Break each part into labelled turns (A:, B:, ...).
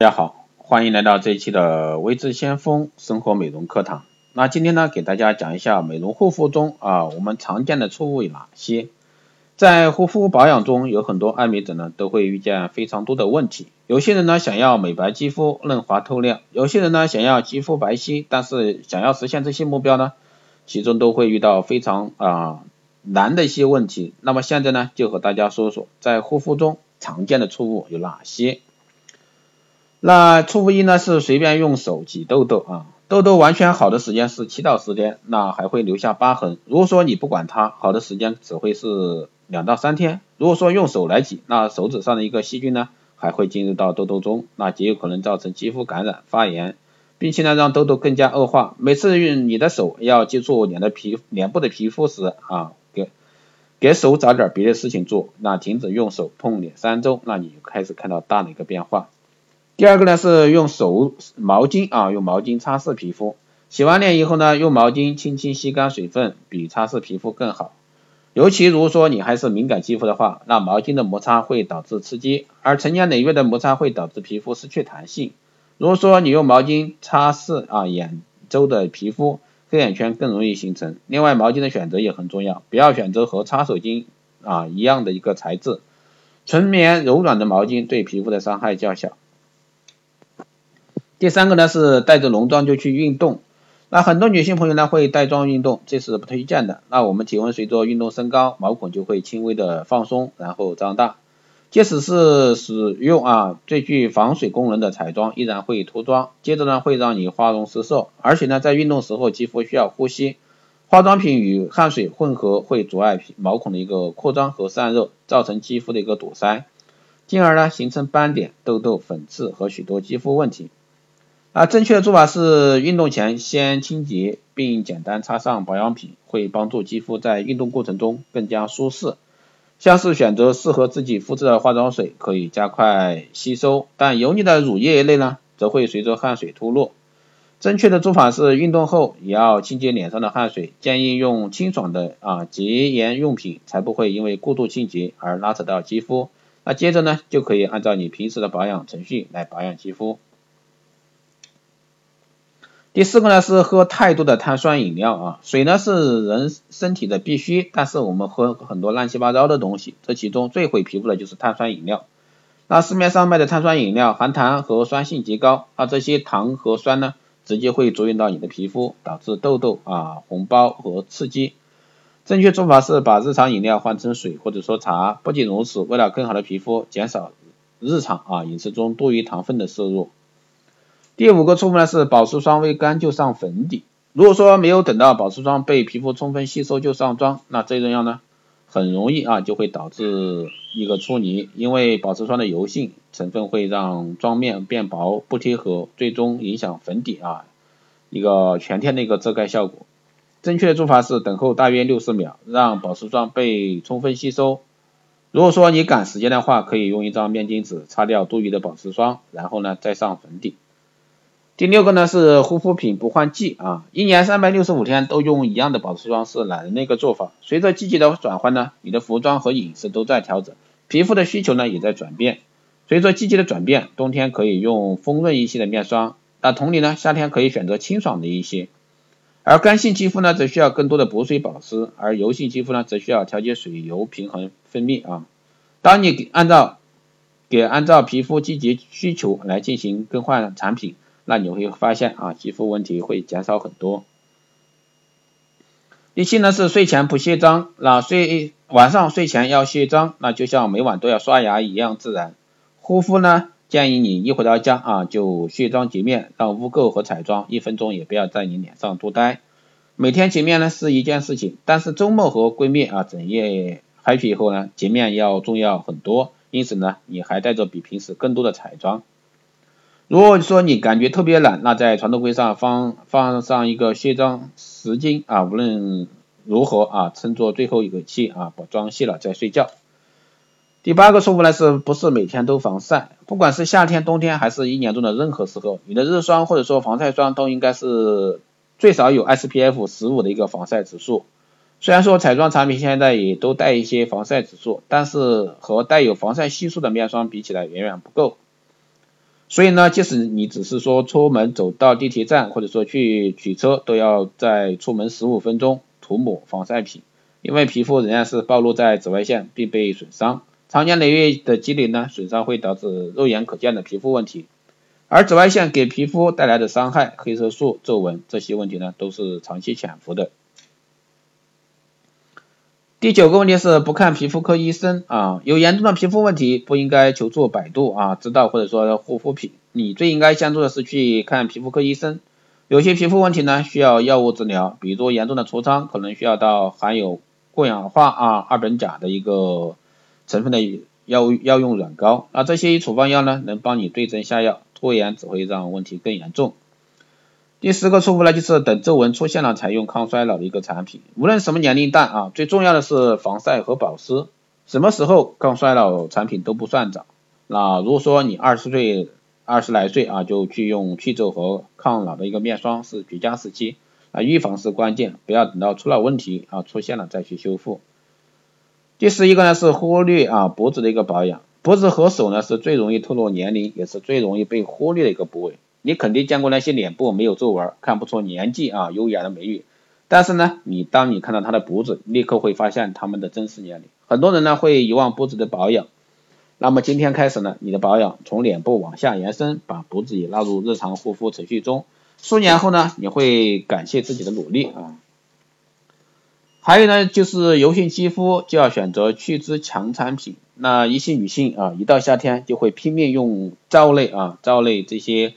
A: 大家好，欢迎来到这一期的微智先锋生活美容课堂。那今天呢，给大家讲一下美容护肤中啊，我们常见的错误有哪些？在护肤保养中，有很多爱美者呢，都会遇见非常多的问题。有些人呢，想要美白肌肤、嫩滑透亮；有些人呢，想要肌肤白皙。但是想要实现这些目标呢，其中都会遇到非常啊难的一些问题。那么现在呢，就和大家说说在护肤中常见的错误有哪些。那错误一呢，是随便用手挤痘痘啊。痘痘完全好的时间是七到十天，那还会留下疤痕。如果说你不管它，好的时间只会是两到三天。如果说用手来挤，那手指上的一个细菌呢，还会进入到痘痘中，那极有可能造成肌肤感染发炎，并且呢让痘痘更加恶化。每次用你的手要接触脸的皮脸部的皮肤时啊，给给手找点别的事情做，那停止用手碰脸三周，那你就开始看到大的一个变化。第二个呢是用手毛巾啊，用毛巾擦拭皮肤。洗完脸以后呢，用毛巾轻轻吸干水分，比擦拭皮肤更好。尤其如果说你还是敏感肌肤的话，那毛巾的摩擦会导致刺激，而成年累月的摩擦会导致皮肤失去弹性。如果说你用毛巾擦拭啊眼周的皮肤，黑眼圈更容易形成。另外，毛巾的选择也很重要，不要选择和擦手巾啊一样的一个材质，纯棉柔软的毛巾对皮肤的伤害较小。第三个呢是带着浓妆就去运动，那很多女性朋友呢会带妆运动，这是不推荐的。那我们体温随着运动升高，毛孔就会轻微的放松，然后张大。即使是使用啊最具防水功能的彩妆，依然会脱妆，接着呢会让你花容失色。而且呢在运动时候肌肤需要呼吸，化妆品与汗水混合会阻碍毛孔的一个扩张和散热，造成肌肤的一个堵塞，进而呢形成斑点、痘痘、粉刺和许多肌肤问题。啊，正确的做法是运动前先清洁，并简单擦上保养品，会帮助肌肤在运动过程中更加舒适。像是选择适合自己肤质的化妆水，可以加快吸收，但油腻的乳液类呢，则会随着汗水脱落。正确的做法是运动后也要清洁脸上的汗水，建议用清爽的啊洁颜用品，才不会因为过度清洁而拉扯到肌肤。那接着呢，就可以按照你平时的保养程序来保养肌肤。第四个呢是喝太多的碳酸饮料啊，水呢是人身体的必须，但是我们喝很多乱七八糟的东西，这其中最毁皮肤的就是碳酸饮料。那市面上卖的碳酸饮料含糖和酸性极高，那这些糖和酸呢，直接会作用到你的皮肤，导致痘痘啊、红包和刺激。正确做法是把日常饮料换成水或者说茶。不仅如此，为了更好的皮肤，减少日常啊饮食中多余糖分的摄入。第五个错误呢是保湿霜未干就上粉底。如果说没有等到保湿霜被皮肤充分吸收就上妆，那这样呢很容易啊就会导致一个出泥，因为保湿霜的油性成分会让妆面变薄不贴合，最终影响粉底啊一个全天的一个遮盖效果。正确的做法是等候大约六十秒，让保湿霜被充分吸收。如果说你赶时间的话，可以用一张面巾纸擦掉多余的保湿霜，然后呢再上粉底。第六个呢是护肤品不换季啊，一年三百六十五天都用一样的保湿霜是懒人的一个做法。随着季节的转换呢，你的服装和饮食都在调整，皮肤的需求呢也在转变。随着季节的转变，冬天可以用丰润一些的面霜，那同理呢，夏天可以选择清爽的一些。而干性肌肤呢，则需要更多的补水保湿，而油性肌肤呢，则需要调节水油平衡分泌啊。当你给按照给按照皮肤季节需求来进行更换产品。那你会发现啊，肌肤问题会减少很多。第七呢是睡前不卸妆，那睡晚上睡前要卸妆，那就像每晚都要刷牙一样自然。护肤呢，建议你一回到家啊就卸妆洁面，让污垢和彩妆一分钟也不要在你脸上多待。每天洁面呢是一件事情，但是周末和闺蜜啊整夜 happy 以后呢，洁面要重要很多。因此呢，你还带着比平时更多的彩妆。如果说你感觉特别懒，那在床头柜上放放上一个卸妆湿巾啊，无论如何啊，称作最后一口气啊，把妆卸了再睡觉。第八个错误呢，是不是每天都防晒？不管是夏天、冬天，还是一年中的任何时候，你的日霜或者说防晒霜都应该是最少有 SPF 十五的一个防晒指数。虽然说彩妆产品现在也都带一些防晒指数，但是和带有防晒系数的面霜比起来，远远不够。所以呢，即使你只是说出门走到地铁站，或者说去取车，都要在出门十五分钟涂抹防晒品，因为皮肤仍然是暴露在紫外线并被损伤，长年累月的积累呢，损伤会导致肉眼可见的皮肤问题，而紫外线给皮肤带来的伤害，黑色素、皱纹这些问题呢，都是长期潜伏的。第九个问题是不看皮肤科医生啊，有严重的皮肤问题不应该求助百度啊，知道或者说护肤品，你最应该先做的是去看皮肤科医生。有些皮肤问题呢需要药物治疗，比如严重的痤疮，可能需要到含有过氧化啊二苯甲的一个成分的药物药用软膏，那这些处方药呢能帮你对症下药，拖延只会让问题更严重。第十个错误呢，就是等皱纹出现了才用抗衰老的一个产品。无论什么年龄段啊，最重要的是防晒和保湿。什么时候抗衰老产品都不算早。那如果说你二十岁、二十来岁啊，就去用去皱和抗老的一个面霜是绝佳时期啊，预防是关键，不要等到出了问题啊出现了再去修复。第十一个呢是忽略啊脖子的一个保养，脖子和手呢是最容易透露年龄，也是最容易被忽略的一个部位。你肯定见过那些脸部没有皱纹、看不出年纪啊、优雅的美女，但是呢，你当你看到她的脖子，立刻会发现她们的真实年龄。很多人呢会遗忘脖子的保养，那么今天开始呢，你的保养从脸部往下延伸，把脖子也纳入日常护肤程序中。数年后呢，你会感谢自己的努力啊。还有呢，就是油性肌肤就要选择去脂强产品。那一些女性啊，一到夏天就会拼命用皂类啊、皂类这些。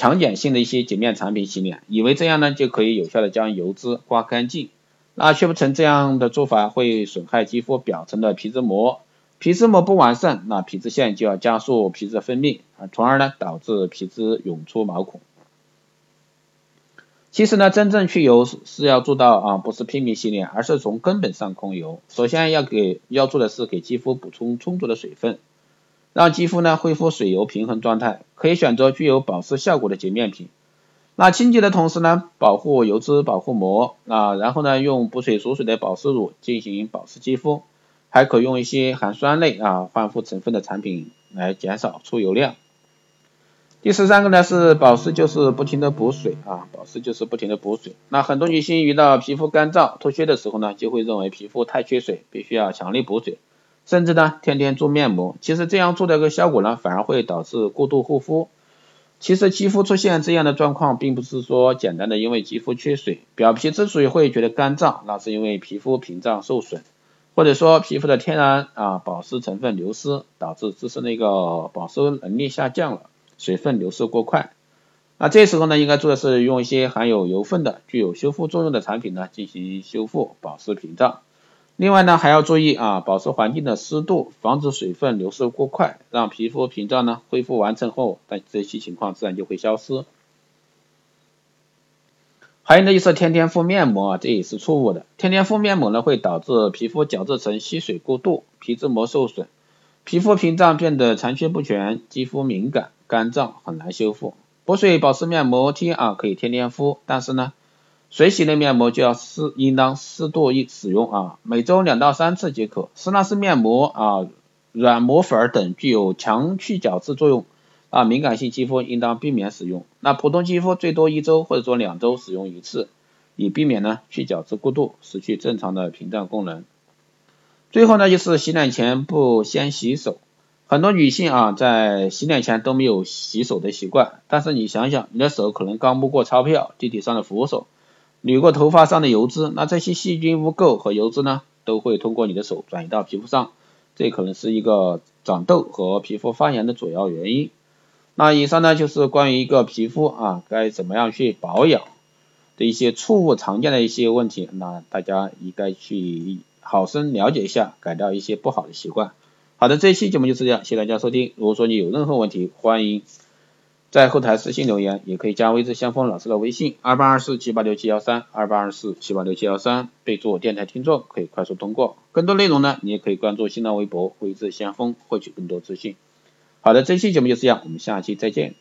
A: 强碱性的一些洁面产品洗脸，以为这样呢就可以有效的将油脂刮干净，那却不成这样的做法会损害肌肤表层的皮脂膜，皮脂膜不完善，那皮脂腺就要加速皮脂分泌啊，从而呢导致皮脂涌出毛孔。其实呢，真正去油是要做到啊，不是拼命洗脸，而是从根本上控油。首先要给要做的是给肌肤补充充足的水分。让肌肤呢恢复水油平衡状态，可以选择具有保湿效果的洁面品。那清洁的同时呢，保护油脂保护膜啊，然后呢用补水锁水的保湿乳进行保湿肌肤，还可用一些含酸类啊焕肤成分的产品来减少出油量。第十三个呢是保湿就是不停的补水啊，保湿就是不停的补水。那很多女性遇到皮肤干燥脱屑的时候呢，就会认为皮肤太缺水，必须要强力补水。甚至呢，天天做面膜，其实这样做的一个效果呢，反而会导致过度护肤。其实肌肤出现这样的状况，并不是说简单的因为肌肤缺水，表皮之所以会觉得干燥，那是因为皮肤屏障受损，或者说皮肤的天然啊保湿成分流失，导致自身的一个保湿能力下降了，水分流失过快。那这时候呢，应该做的是用一些含有油分的、具有修复作用的产品呢，进行修复保湿屏障。另外呢，还要注意啊，保持环境的湿度，防止水分流失过快，让皮肤屏障呢恢复完成后，但这些情况自然就会消失。还有呢，就是天天敷面膜啊，这也是错误的。天天敷面膜呢，会导致皮肤角质层吸水过度，皮脂膜受损，皮肤屏障变得残缺不全，肌肤敏感干燥，很难修复。补水保湿面膜贴啊，可以天天敷，但是呢。水洗类面膜就要适应当适度一使用啊，每周两到三次即可。施纳斯面膜啊、软膜粉等具有强去角质作用啊，敏感性肌肤应当避免使用。那普通肌肤最多一周或者说两周使用一次，以避免呢去角质过度，失去正常的屏障功能。最后呢就是洗脸前不先洗手，很多女性啊在洗脸前都没有洗手的习惯，但是你想想，你的手可能刚摸过钞票、地铁上的扶手。捋过头发上的油脂，那这些细菌污垢和油脂呢，都会通过你的手转移到皮肤上，这可能是一个长痘和皮肤发炎的主要原因。那以上呢就是关于一个皮肤啊该怎么样去保养的一些错误常见的一些问题，那大家应该去好生了解一下，改掉一些不好的习惯。好的，这期节目就是这样，谢谢大家收听。如果说你有任何问题，欢迎。在后台私信留言，也可以加微知先锋老师的微信二八二四七八六七幺三二八二四七八六七幺三，备注电台听众，可以快速通过。更多内容呢，你也可以关注新浪微博微知先锋，获取更多资讯。好的，这期节目就是这样，我们下期再见。